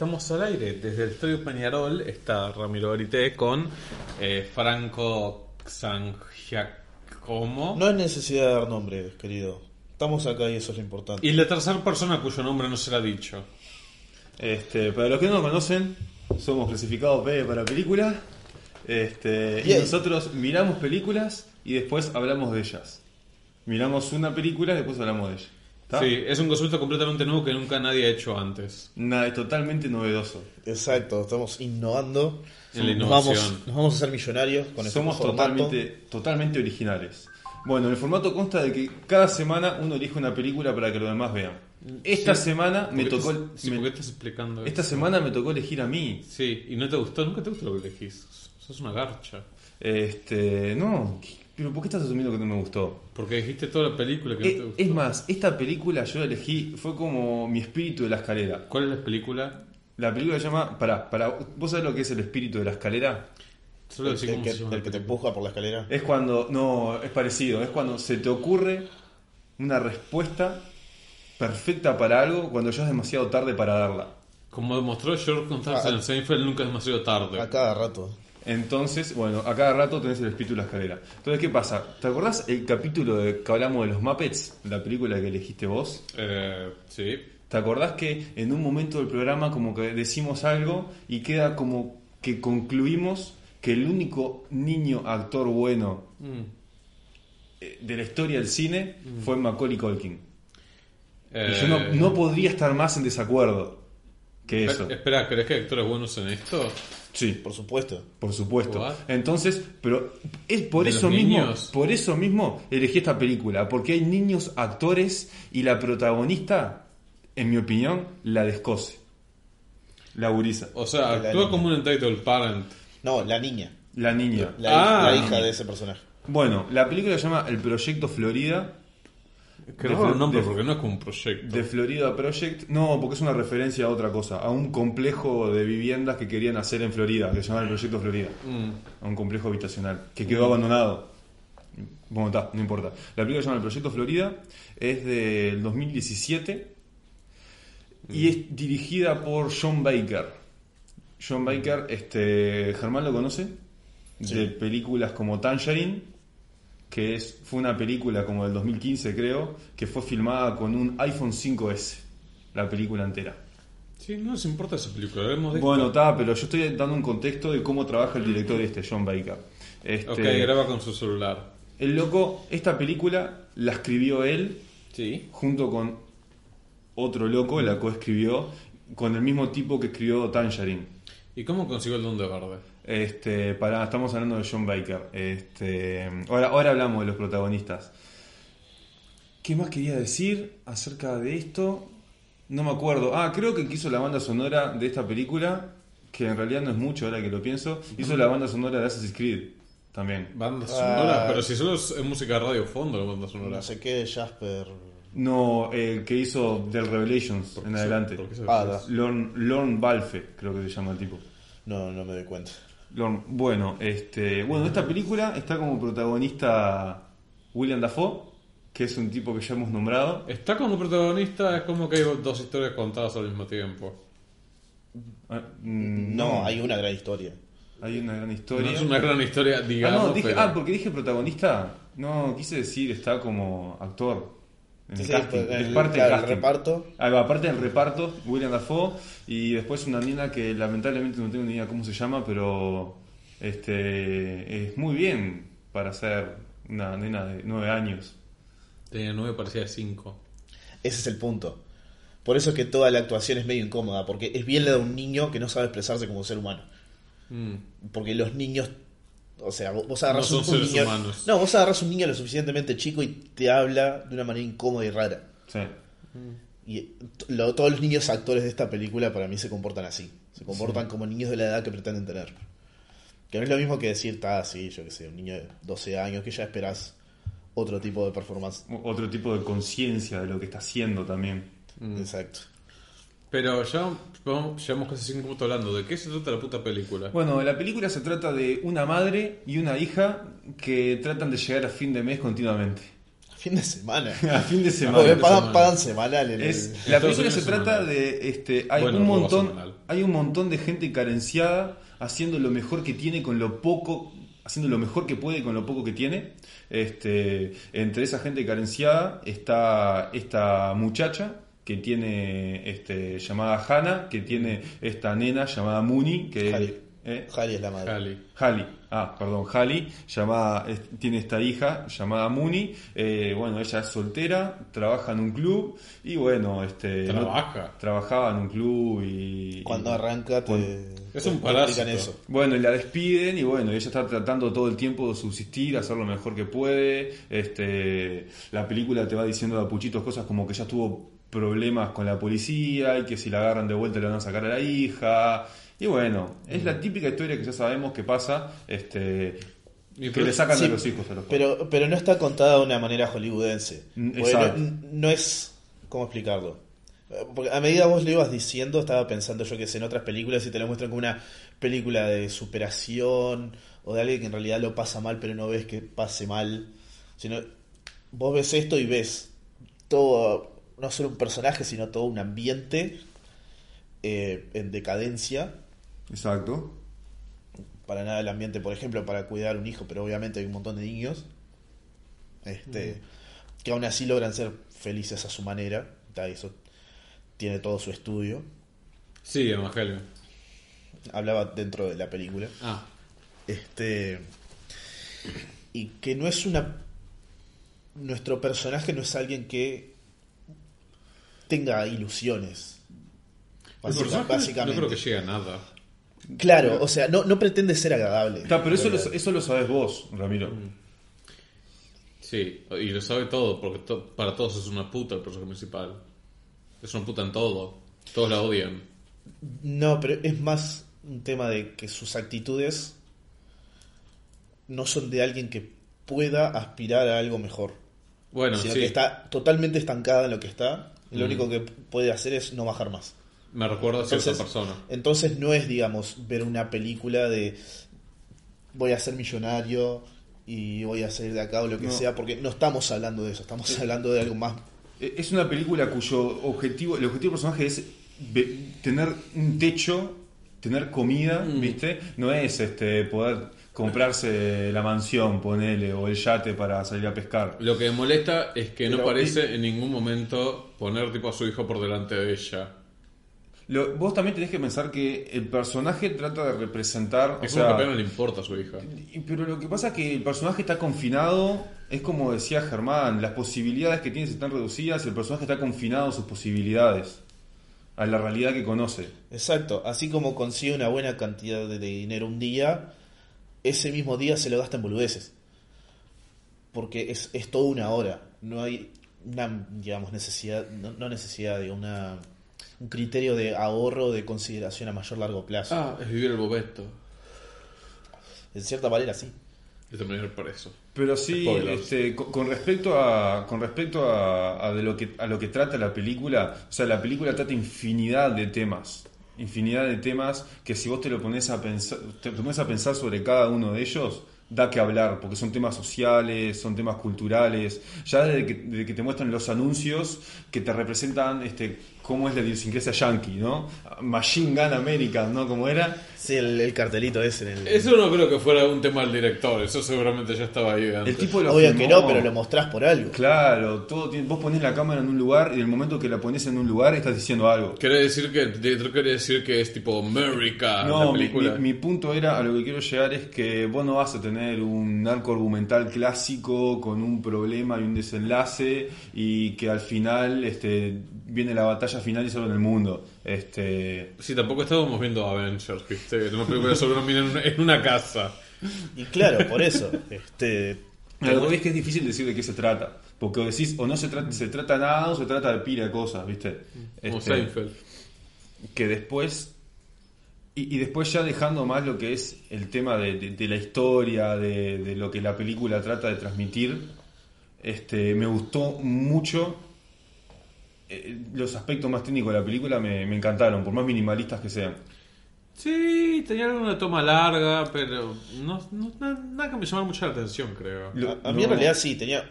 Y estamos al aire. Desde el Estudio Peñarol está Ramiro Garité con eh, Franco Sangiacomo. No hay necesidad de dar nombres, querido. Estamos acá y eso es lo importante. Y la tercera persona cuyo nombre no será dicho. Este, para los que no nos conocen, somos clasificados P para película. Este, y Bien. nosotros miramos películas y después hablamos de ellas. Miramos una película y después hablamos de ella. ¿Está? Sí, es un concepto completamente nuevo que nunca nadie ha hecho antes. Nada, es totalmente novedoso. Exacto, estamos innovando. En la Nos innovación. vamos, nos vamos a hacer millonarios con este Somos totalmente, totalmente originales. Bueno, el formato consta de que cada semana uno elige una película para que los demás vean. Esta Sí. semana me ¿Por qué tocó. sí, me- ¿por qué estás explicando esta eso? semana me tocó elegir a mí. Sí, y no te gustó, nunca te gustó lo que elegís. Sos una garcha. Este, no, pero ¿por qué estás asumiendo que no me gustó? Porque dijiste toda la película que no te Eh, gustó. es más, esta película yo la elegí, fue como mi espíritu de la escalera. ¿Cuál es la película? La película se llama. Pará, pará, ¿vos sabés lo que es el espíritu de la escalera? Solo El, decir el cómo que, se llama el que te empuja por la escalera. Es cuando. No, es parecido. Es cuando se te ocurre una respuesta perfecta para algo cuando ya es demasiado tarde para darla. Como demostró George Constance Ah, en Seinfeld, nunca es demasiado tarde. A cada rato. Entonces, bueno, a cada rato tenés el espíritu de la escalera. Entonces, ¿qué pasa? ¿Te acordás el capítulo de que hablamos de los Muppets? La película que elegiste vos. Eh, sí. ¿Te acordás que en un momento del programa como que decimos algo y queda como que concluimos que el único niño actor bueno Mm. eh, de la historia del cine fue Macaulay Culkin? Eh, Y yo no, no podría estar más en desacuerdo que eso. Espera, ¿crees que hay actores buenos en esto? Sí, Por supuesto. por supuesto. What? Entonces, pero es por ¿De eso mismo, niños? por eso mismo elegí esta película, porque hay niños actores y la protagonista, en mi opinión, la descose. La gurisa. O sea, La actúa como un entitled parent. No, la niña. La niña. La, Ah. la hija de ese personaje. Bueno, la película se llama El Proyecto Florida. Qué Flo- el nombre de- porque no es como un proyecto. De Florida Project. No, porque es una referencia a otra cosa. A un complejo de viviendas que querían hacer en Florida, que se llama el Proyecto Florida. Mm. A un complejo habitacional. Que quedó abandonado. Bueno, está, no importa. La película se llama El Proyecto Florida. Es del 2017. Y es dirigida por John Baker. John Baker, este. Germán lo conoce. Sí. De películas como Tangerine. Que es, fue una película como del 2015, creo. Que fue filmada con un iPhone 5S. La película entera. Sí, no nos importa esa película. Hablemos de Bueno, está, pero yo estoy dando un contexto de cómo trabaja el director este, John Baker. Este, Ok, graba con su celular. El loco, esta película la escribió él Sí. junto con otro loco, la coescribió con el mismo tipo que escribió Tangerine. ¿Y cómo consiguió el don de verde? Este, para, estamos hablando de John Baker. Este, ahora, ahora hablamos de los protagonistas. ¿Qué más quería decir acerca de esto? No me acuerdo. Ah, creo que hizo la banda sonora de esta película, que en realidad no es mucho ahora que lo pienso. Hizo la banda sonora de Assassin's Creed también. Banda Ah. sonora, pero si solo es, música de radio fondo la banda sonora. No sé qué, Jasper. No, el que hizo Del Revelations ¿Por qué en adelante. por qué se- Ah. Lorne, Lorne Balfe, creo que se llama el tipo. No, no me doy cuenta. Lorne- Bueno, este, bueno, esta película está como protagonista William Dafoe, que es un tipo que ya hemos nombrado. Está como protagonista, es como que hay dos historias contadas al mismo tiempo. Ah, mm, No, hay una gran historia. hay una gran No historia. es una gran historia, ah, digamos. no, dije, pero- ah, porque dije protagonista. No, quise decir está como actor. En el Sí, casting. pues, es el- parte claro, del el reparto. Ah, va, aparte del reparto, William Dafoe y después una nena que lamentablemente no tengo ni idea cómo se llama, pero este es muy bien para ser una nena de nueve años. Tenía nueve, parecía cinco. Ese es el punto. Por eso es que toda la actuación es medio incómoda, porque es bien la de un niño que no sabe expresarse como ser humano. Mm. Porque los niños, o sea, vos agarrás No un, un niño, humanos. no, vos agarrás un niño lo suficientemente chico y te habla de una manera incómoda y rara. Sí. Y lo- todos los niños actores de esta película para mí se comportan así. Se comportan como niños de la edad que pretenden tener. Que no es lo mismo que decir, está así, yo que sé, un niño de 12 años que ya esperás otro tipo de performance. Otro tipo de conciencia de lo que está haciendo también. Exacto. Pero ya vamos- llevamos casi cinco minutos hablando. ¿De qué se trata la puta película? Bueno, la película se trata de una madre y una hija que tratan de llegar a fin de mes continuamente. Fin de semana. A fin de semana. Porque pagan, pagan semanal en Es- el- la película se trata semanal. de este hay Bueno, un montón hay un montón de gente carenciada haciendo lo mejor que tiene con lo poco haciendo lo mejor que puede con lo poco que tiene este entre esa gente carenciada está esta muchacha que tiene este llamada Hannah que tiene esta nena llamada Mooney que Hallie. ¿eh? Hallie es la madre. Cali. Hallie, ah, perdón, Hallie, llamada, es- tiene esta hija llamada Mooney, eh, bueno, ella es soltera, trabaja en un club y bueno, este... no- Trabaja. trabajaba en un club y... Cuando y- arranca te, Es un parásito. eso. bueno, y la despiden y bueno, ella está tratando todo el tiempo de subsistir, hacer lo mejor que puede. Este, la película te va diciendo de a puchitos cosas como que ya tuvo problemas con la policía y que si la agarran de vuelta le van a sacar a la hija. Y bueno, es la típica historia que ya sabemos que pasa, este, que pero- le sacan sí, a los hijos a los padres. Pero, pero no está contada de una manera hollywoodense. Mm, exacto. no, no es. ¿Cómo explicarlo? Porque a medida vos lo ibas diciendo, estaba pensando yo que sé, en otras películas y te lo muestran como una película de superación o de alguien que en realidad lo pasa mal, pero no ves que pase mal. Sino, vos ves esto y ves todo, no solo un personaje, sino todo un ambiente eh, en decadencia Exacto. para nada el ambiente, por ejemplo, para cuidar un hijo, pero obviamente hay un montón de niños este, que aún así logran ser felices a su manera. Eso tiene todo su estudio. Sí, Evangelio. Hablaba dentro de la película. Ah. Este. Y que no es una. Nuestro personaje no es alguien que tenga ilusiones. Básica- básicamente. no creo que llegue a nada. Claro, o sea, no, no pretende ser agradable. Está, pero eso lo, eso lo sabes vos, Ramiro. Sí, y lo sabe todo, porque to- para todos es una puta el personaje principal. Es una puta en todo. Todos la odian. No, pero es más un tema de que sus actitudes no son de alguien que pueda aspirar a algo mejor. Bueno, sino sí. que está totalmente estancada en lo que está. Y lo Mm. único que puede hacer es no bajar más. Me recuerda a cierta Entonces, persona. entonces no es, digamos, ver una película de voy a ser millonario y voy a salir de acá o lo que No. sea, porque no estamos hablando de eso, estamos hablando de algo más. Eh, Es una película cuyo objetivo, el objetivo del personaje es tener un techo, tener comida, Mm. ¿viste? No es este poder comprarse la mansión, ponele, o el yate para salir a pescar. Lo que me molesta es que no Pero- parece en ningún momento poner tipo a su hijo por delante de ella. Lo- vos también tenés que pensar que el personaje trata de representar. o Es como sea, que apenas le importa a su hija. y- Pero lo que pasa es que el personaje está confinado, es como decía Germán, las posibilidades que tiene están reducidas y el personaje está confinado a sus posibilidades, a la realidad que conoce. Exacto, así como consigue una buena cantidad de dinero un día, ese mismo día se lo gasta en boludeces. Porque es, es toda una hora, no hay una, digamos, necesidad, no, no necesidad de una, un criterio de ahorro, de consideración a mayor largo plazo. Ah, es vivir el bobeto. En cierta manera sí. De terminar por eso. Pero sí, Spoilers. este, con, con respecto a con respecto a, a de lo que a lo que trata la película, o sea, la película trata infinidad de temas, infinidad de temas que si vos te lo pones a pensar, te pones a pensar sobre cada uno de ellos, da que hablar, porque son temas sociales, son temas culturales, ya desde que, desde que te muestran los anuncios que te representan este cómo es la idiosincrasia yankee, ¿no? Machine Gun American, ¿no? Como era. Sí, el, el cartelito ese en el... Eso no creo que fuera un tema del director. Eso seguramente ya estaba ahí antes. El tipo lo Obvio que filmó. no, pero lo mostrás por algo. Claro, todo tiene- vos ponés la cámara en un lugar y en el momento que la pones en un lugar estás diciendo algo. Quiere decir que el director quiere decir que es tipo America No, la mi, película. mi- mi punto era, a lo que quiero llegar es que vos no vas a tener un arco argumental clásico con un problema y un desenlace y que al final este, viene la batalla final y solo en el mundo. Este, Sí, tampoco estábamos viendo Avengers, ¿viste? Una película sobre una mina en una, en una casa. Y claro, por eso. este lo que es que es difícil decir de qué se trata. Porque o decís, o no se trata, se trata nada o se trata de pila de cosas, ¿viste? Como Este, Seinfeld. que después y, y después ya dejando más lo que es el tema de, de- de la historia de, de lo que la película trata de transmitir este me gustó mucho eh, los aspectos más técnicos de la película me, me encantaron por más minimalistas que sean Sí, tenía alguna toma larga, pero no, no- na- nada que me llamara mucho la atención, creo. Lo- a, a mí en no- realidad sí, tenía...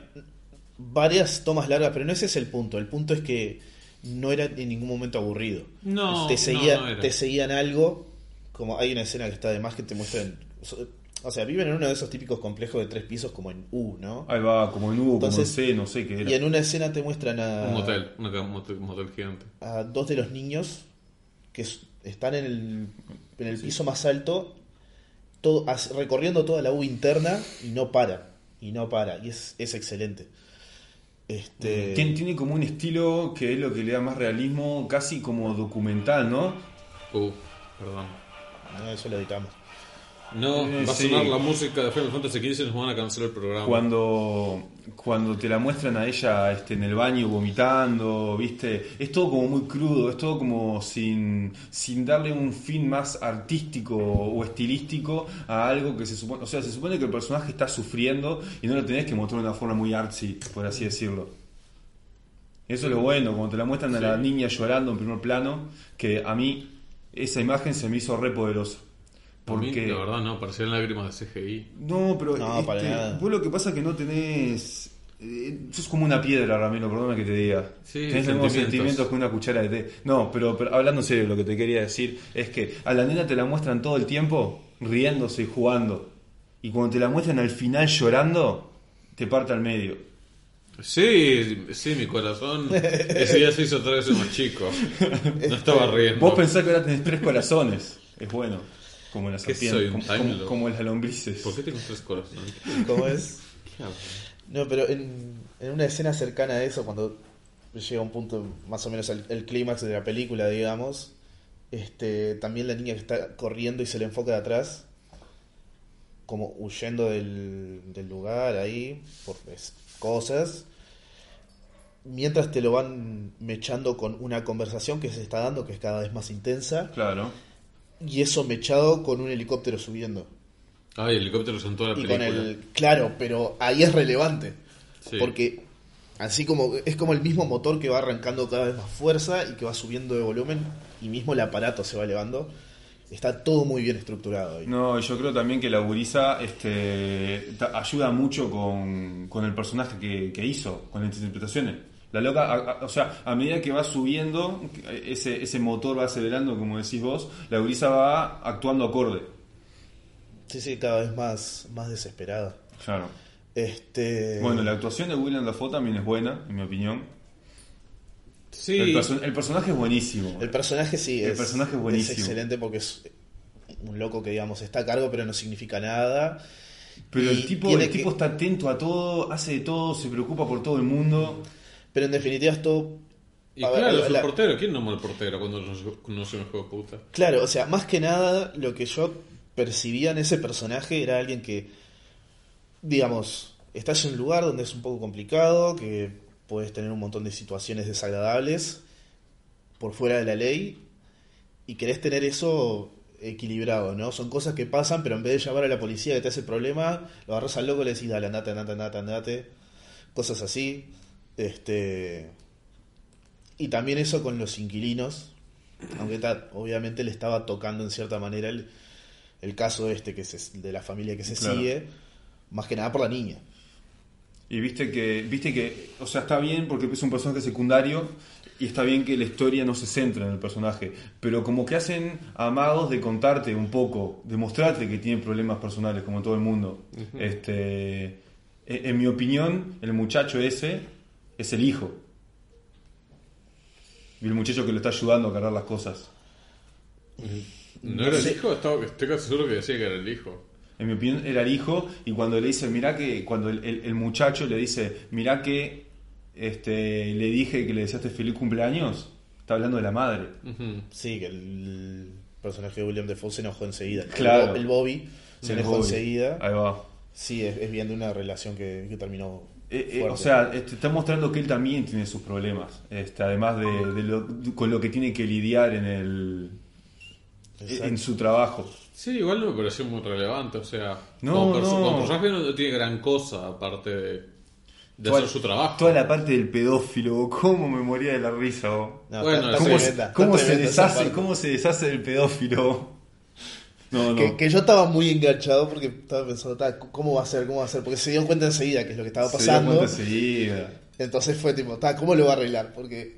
varias tomas largas, pero no ese es el punto. El punto es que no era en ningún momento aburrido. No, te no, seguían, no era. te seguían algo, como hay una escena que está de más que te muestran. O sea, viven en uno de esos típicos complejos de tres pisos como en U, ¿no? Ahí va, como en U, Entonces, como en C, no sé qué Y era. en una escena te muestran a, Un motel, un motel, un motel gigante. a dos de los niños que están en el, en el piso más alto, todo, recorriendo toda la U interna y no para. Y no para. Y es, es excelente. Este, Tien- Tiene como un estilo que es lo que le da más realismo, casi como documental, ¿no? Uh, perdón. no, eso lo editamos. No, Eh, va a sí. sonar la música de Final Fantasy XV y nos van a cancelar el programa. Cuando, cuando te la muestran a ella este, en el baño vomitando, ¿viste? Es todo como muy crudo, es todo como sin, sin darle un fin más artístico o estilístico a algo que se supone. O sea, se supone que el personaje está sufriendo y no lo tenés que mostrar de una forma muy artsy, por así decirlo. Eso es lo bueno, cuando te la muestran a la niña llorando en primer plano, que a mí esa imagen se me hizo re poderosa. Porque... la verdad, no, parecían lágrimas de CGI. No, pero No, para este, nada. vos lo que pasa es que no tenés... eh, sos como una piedra, Ramiro, perdona que te diga. Sí, tenés los mismos sentimientos. que una cuchara de té. No, pero, pero hablando en serio, lo que te quería decir es que a la nena te la muestran todo el tiempo riéndose y jugando. Y cuando te la muestran al final llorando, te parte al medio. Sí, sí, mi corazón ese día se hizo tres veces más chico. No estaba riendo. Vos pensás que ahora tenés tres corazones. Es bueno. Como las ¿Qué serpientes, soy, un como, como- las lombrices. ¿Por qué tengo tres corazones? ¿Cómo es? ¿Qué hago? No, pero en, en una escena cercana a eso, cuando llega un punto más o menos el, el clímax de la película, digamos, este, también la niña que está corriendo y se le enfoca de atrás, como huyendo del, del lugar ahí, por es- cosas, mientras te lo van mechando con una conversación que se está dando, que es cada vez más intensa, Claro. Y eso mechado con un helicóptero subiendo. Ay, el helicóptero en toda la Y con película. el. Claro, pero ahí es relevante. Sí. Porque así como es como el mismo motor que va arrancando cada vez más fuerza y que va subiendo de volumen y mismo el aparato se va elevando. Está todo muy bien estructurado ahí. No, y yo creo también que la gurisa este, ayuda mucho con, con el personaje que, que hizo, con las interpretaciones. La loca, a- a- o sea, a medida que va subiendo, ese, ese motor va acelerando, como decís vos, la gurisa va actuando acorde. Sí, sí, cada vez más, más desesperada. Claro. Este. Bueno, la actuación de William Dafoe también es buena, en mi opinión. Sí, El, perso- el personaje es buenísimo. El personaje sí El es. personaje es buenísimo. excelente porque es un loco que, digamos, está a cargo, pero no significa nada. Pero y el tipo, el tipo que- está atento a todo, hace de todo, se preocupa por todo el mundo. Pero en definitiva es todo. y a ver, claro, es el la- portero. ¿Quién nombró el portero cuando no, no se me juega puta? Claro, o sea, más que nada lo que yo percibía en ese personaje era alguien que, digamos, estás en un lugar donde es un poco complicado, que puedes tener un montón de situaciones desagradables por fuera de la ley y querés tener eso equilibrado, ¿no? Son cosas que pasan, pero en vez de llamar a la policía que te hace el problema, lo agarras al loco y le decís, dale, andate, andate, andate, andate, cosas así. Este... Y también eso con los inquilinos, aunque ta- obviamente le estaba tocando en cierta manera el, el caso este que se, de la familia que se Claro. sigue, más que nada por la niña. Y viste que, viste que, o sea, está bien porque es un personaje secundario y está bien que la historia no se centra en el personaje, pero como que hacen amagos de contarte un poco, de mostrarte que tiene problemas personales como todo el mundo. Este, en, en mi opinión, el muchacho ese es el hijo. Y el muchacho que lo está ayudando a cargar las cosas. ¿No era el hijo? Estaba, estoy casi seguro que decía que era el hijo. En mi opinión era el hijo y cuando le dice, mirá que, cuando el, el- el muchacho le dice, mirá que este, le dije que le deseaste feliz cumpleaños, está hablando de la madre. Sí, que el personaje de William Defoe se enojó enseguida. El Claro. El, Bobby se El enojó Bobby. enseguida. Ahí va. Sí, es, es bien de una relación que, que terminó. Eh, eh, o sea, este, está mostrando que él también tiene sus problemas, este, además de, de lo- con lo que tiene que lidiar en, el, Exacto. en su trabajo. Sí, igual no me pareció muy relevante. O sea, No, como, no. como personaje no tiene gran cosa aparte de, de Toda- hacer su trabajo. Toda la parte del pedófilo, cómo me moría de la risa. No, Bueno, ¿Cómo, cómo se deshace. ¿Cómo se deshace del pedófilo? No, no. Que, que yo estaba muy enganchado porque estaba pensando, "Ta, ¿cómo va a ser? ¿Cómo va a ser? Porque se dieron cuenta enseguida que es lo que estaba Se dio pasando. cuenta enseguida. Entonces fue tipo, "Ta, ¿cómo lo va a arreglar? Porque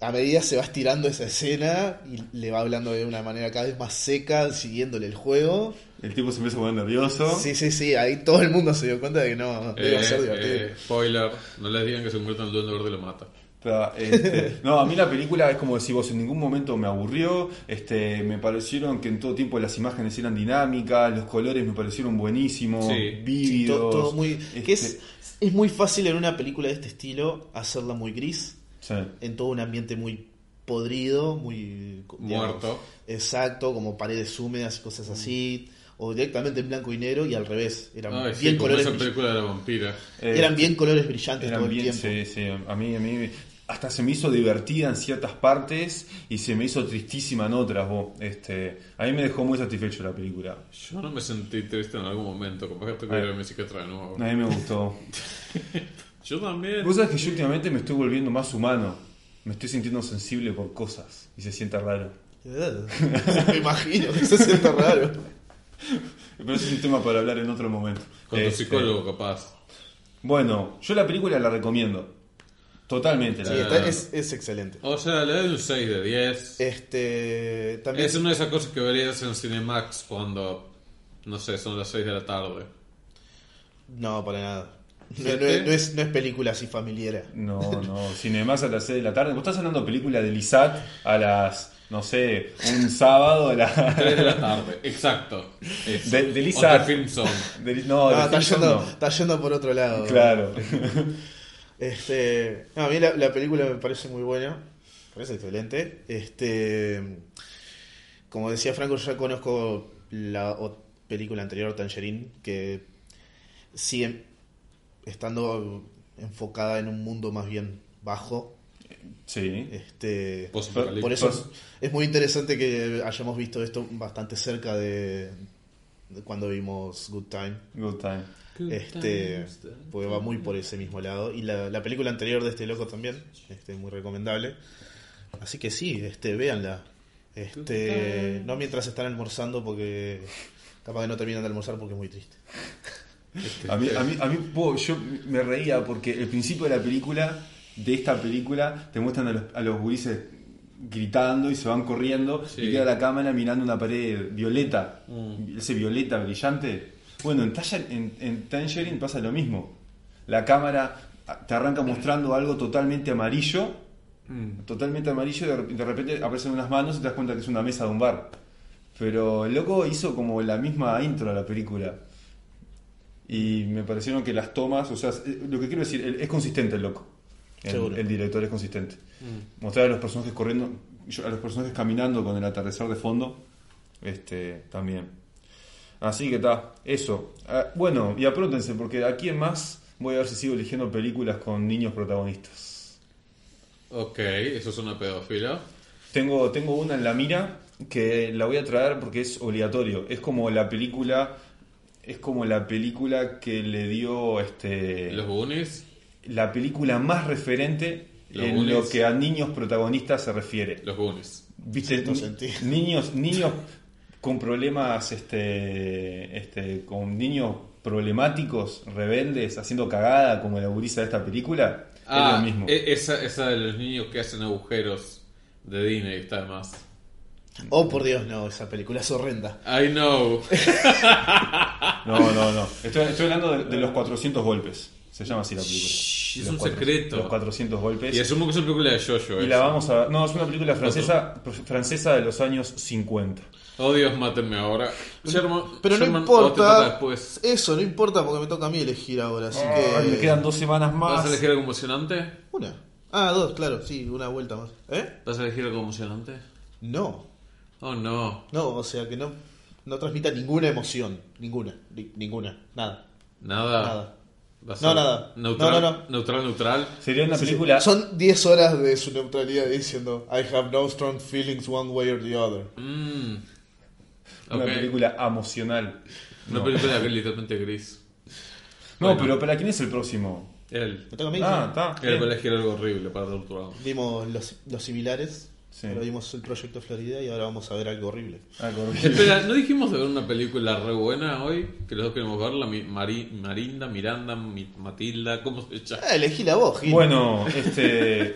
a medida se va estirando esa escena y le va hablando de una manera cada vez más seca, siguiéndole el juego. El tipo se empieza a poner nervioso. Sí, sí, sí, ahí todo el mundo se dio cuenta de que no, no iba a ser Eh, divertido. eh, spoiler, no les digan que se convierte en el duende verde y lo mata. Pero, este, no, a mí la película es como decir vos, en ningún momento me aburrió, este, me parecieron que en todo tiempo las imágenes eran dinámicas, los colores me parecieron buenísimos, Sí. Sí, vívidos. todo, todo muy, este, que es, es muy fácil en una película de este estilo hacerla muy gris, sí. en todo un ambiente muy podrido, muy Muerto. exacto, como paredes húmedas y cosas así, o directamente en blanco y negro y al revés, eran Ay, sí, bien como colores esa película de la vampira. Eh, eran bien colores brillantes eran todo el bien, tiempo. sí, sí, a mí, a mí hasta se me hizo divertida en ciertas partes y se me hizo tristísima en otras. Vos. Este, a mí me dejó muy satisfecho la película. Yo no me sentí triste en algún momento, capaz que tengo que mi psiquiatra de nuevo. A mí me gustó. Yo también. Vos sabés que yo últimamente me estoy volviendo más humano. Me estoy sintiendo sensible por cosas y se siente raro. me imagino que se siente raro. Pero ese es un tema para hablar en otro momento. Con tu Este, psicólogo, capaz. Bueno, yo la película la recomiendo. Totalmente. La Sí, está- es, es excelente. O sea, le doy un 6 de 10. Este también Es una de esas cosas que verías en Cinemax cuando, no sé, son las 6 de la tarde. no para nada. No, no es, no es- no es película así familiar. No, no. Cinemas a las 6 de la tarde. Vos estás hablando de película de Lisat a las, no sé, un sábado a las... 3 de la tarde, exacto. Eso. De- de Lizard. Film de- no, Ah, de está, yendo, no. está yendo por otro lado. Claro. Este, no, a mí la, la película me parece muy buena, me parece excelente. Este, como decía Franco, yo ya conozco la película anterior, Tangerine, que sigue estando enfocada en un mundo más bien bajo. Sí. Este, por eso es, es muy interesante que hayamos visto esto bastante cerca de cuando vimos Good Time. Good time. Este, porque va muy por ese mismo lado. Y la, la película anterior de este loco también, este, muy recomendable. Así que sí, este, véanla. Este, no mientras están almorzando porque capaz que no terminan de almorzar porque es muy triste. A mí, a mí, a mí yo me reía porque el principio de la película, de esta película, te muestran a los, a los gurises gritando y se van corriendo Sí. y queda la cámara mirando una pared violeta, ese violeta brillante. Bueno, en, en, en Tangerine pasa lo mismo. La cámara te arranca mostrando algo totalmente amarillo, totalmente amarillo y de, de repente aparecen unas manos y te das cuenta que es una mesa de un bar. Pero el loco hizo como la misma intro a la película. Y me parecieron que las tomas, o sea, lo que quiero decir, es consistente el loco. El, director es consistente. Mostrar a los personajes corriendo, a los personajes caminando con el atardecer de fondo, este, también. Así que está, eso. Ah, bueno, y apróntense, porque aquí en más voy a ver si sigo eligiendo películas con niños protagonistas. Ok, eso es una pedófila. Tengo, tengo una en la mira que la voy a traer porque es obligatorio. Es como la película. Es como la película que le dio este. Los Goonies, la película más referente Los en Goonies. lo que a niños protagonistas se refiere. los Goonies. ¿Viste? Niños, niños con problemas, este, este, con niños problemáticos, rebeldes, haciendo cagada como la gurisa de esta película. Ah, es lo mismo. e- esa, esa de los niños que hacen agujeros de Disney está más. Oh, por Dios, no, esa película es horrenda. I know. No, no, no. Estoy, estoy hablando de, de los 400 golpes. Se llama así la película. Shh, es Los un cuatro- secreto. Los 400 golpes. Y asumo que es una película de Jojo. Y la vamos a No, es una película francesa, francesa de los años 50. Oh Dios, mátenme ahora. Sherman, Pero no toca importa. después. Eso no importa porque me toca a mí elegir ahora. Así Ay, que. me quedan dos semanas más. ¿Vas a elegir algo emocionante? Una. Ah, dos, claro, sí, una vuelta más. ¿Eh? ¿Vas a elegir algo emocionante? No. Oh no. No, o sea que no, no transmita ninguna emoción. Ninguna. Ni- ninguna. Nada. Nada. Nada. ¿Vas No, nada. Neutral, No, no, no. Neutral, neutral. Sería una Sí, sí. película. Son 10 horas de su neutralidad diciendo I have no strong feelings one way or the other. Mm. Una película emocional. Una No. película que es literalmente gris. No, Bueno. pero ¿para quién es el próximo? Él. ¿Me toca a mí? Ah, está. Él va a bien. elegir algo horrible para torturarnos. Vimos los, los similares. Sí. Ahora vimos el proyecto Florida y ahora vamos a ver algo horrible. Algo horrible. Espera, ¿no dijimos de ver una película re buena hoy? Que los dos queremos verla. Mari- Marinda, Miranda, Mi- Matilda, ¿cómo se llama? Ah, elegí la voz, Gil. Bueno, este.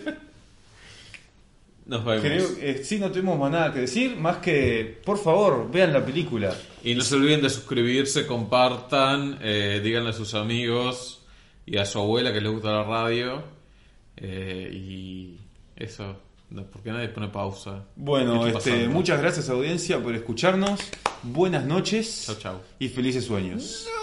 Nos vemos. creo que sí, no tuvimos más nada que decir, más que, por favor, vean la película. Y no se olviden de suscribirse, compartan, eh, díganle a sus amigos y a su abuela que les gusta la radio. Eh, y eso, no, ¿por qué nadie pone pausa? Bueno, ¿Qué está este, pasando? muchas gracias audiencia por escucharnos. Buenas noches Chau, chau. y felices sueños. No.